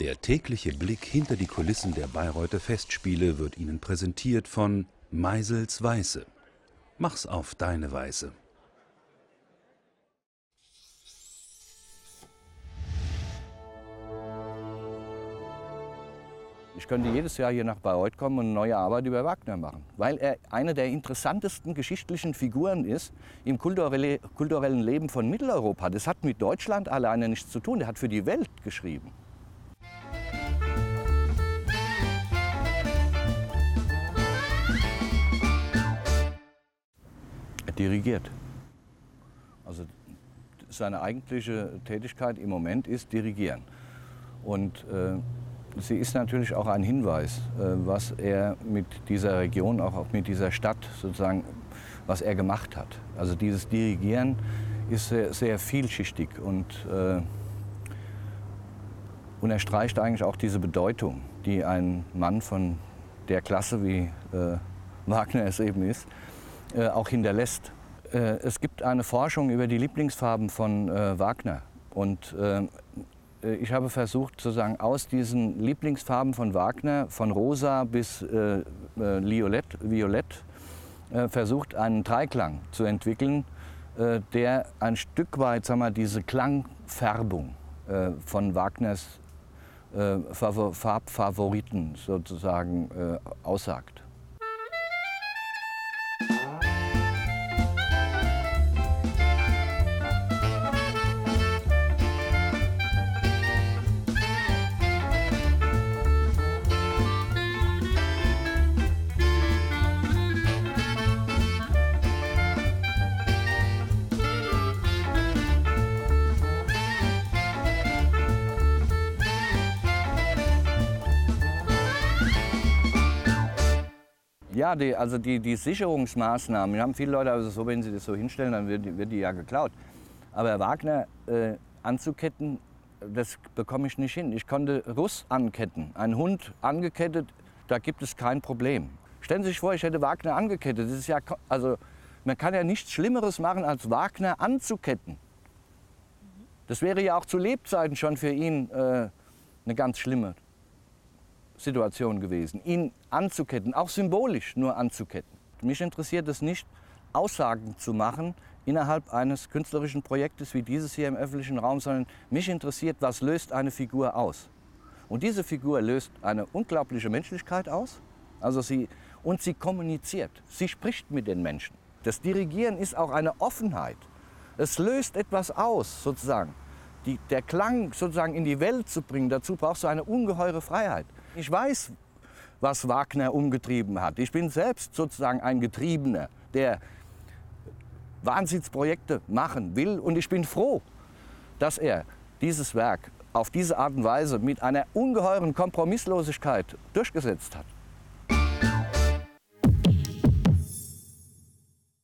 Der tägliche Blick hinter die Kulissen der Bayreuther Festspiele wird Ihnen präsentiert von Meisels Weiße. Mach's auf deine Weise. Ich könnte jedes Jahr hier nach Bayreuth kommen und eine neue Arbeit über Wagner machen, weil er eine der interessantesten geschichtlichen Figuren ist im kulturelle, kulturellen Leben von Mitteleuropa. Das hat mit Deutschland alleine nichts zu tun, er hat für die Welt geschrieben. Dirigiert. Also seine eigentliche Tätigkeit im Moment ist Dirigieren. Und äh, sie ist natürlich auch ein Hinweis, äh, was er mit dieser Region, auch mit dieser Stadt sozusagen, was er gemacht hat. Also dieses Dirigieren ist sehr, sehr vielschichtig und äh, unterstreicht eigentlich auch diese Bedeutung, die ein Mann von der Klasse, wie äh, Wagner es eben ist, äh, auch hinterlässt. Äh, es gibt eine Forschung über die Lieblingsfarben von äh, Wagner. Und ich habe versucht, sozusagen aus diesen Lieblingsfarben von Wagner, von rosa bis violett, violett versucht, einen Dreiklang zu entwickeln, der ein Stück weit sagen wir, diese Klangfärbung von Wagners Farbfavoriten sozusagen aussagt. Ja, die, also die, die Sicherungsmaßnahmen, haben viele Leute, also so, wenn sie das so hinstellen, dann wird, wird die ja geklaut. Aber Wagner äh, anzuketten, das bekomme ich nicht hin. Ich konnte Russ anketten, einen Hund angekettet, da gibt es kein Problem. Stellen Sie sich vor, ich hätte Wagner angekettet. Das ist ja, also, man kann ja nichts Schlimmeres machen, als Wagner anzuketten. Das wäre ja auch zu Lebzeiten schon für ihn äh, eine ganz schlimme Situation gewesen, ihn anzuketten, auch symbolisch nur anzuketten. Mich interessiert es nicht, Aussagen zu machen innerhalb eines künstlerischen Projektes wie dieses hier im öffentlichen Raum, sondern mich interessiert, was löst eine Figur aus. Und diese Figur löst eine unglaubliche Menschlichkeit aus, also sie, und sie kommuniziert, sie spricht mit den Menschen. Das Dirigieren ist auch eine Offenheit. Es löst etwas aus, sozusagen. Die, der Klang sozusagen in die Welt zu bringen, dazu brauchst du eine ungeheure Freiheit. Ich weiß, was Wagner umgetrieben hat. Ich bin selbst sozusagen ein Getriebener, der Wahnsinnsprojekte machen will. Und ich bin froh, dass er dieses Werk auf diese Art und Weise mit einer ungeheuren Kompromisslosigkeit durchgesetzt hat.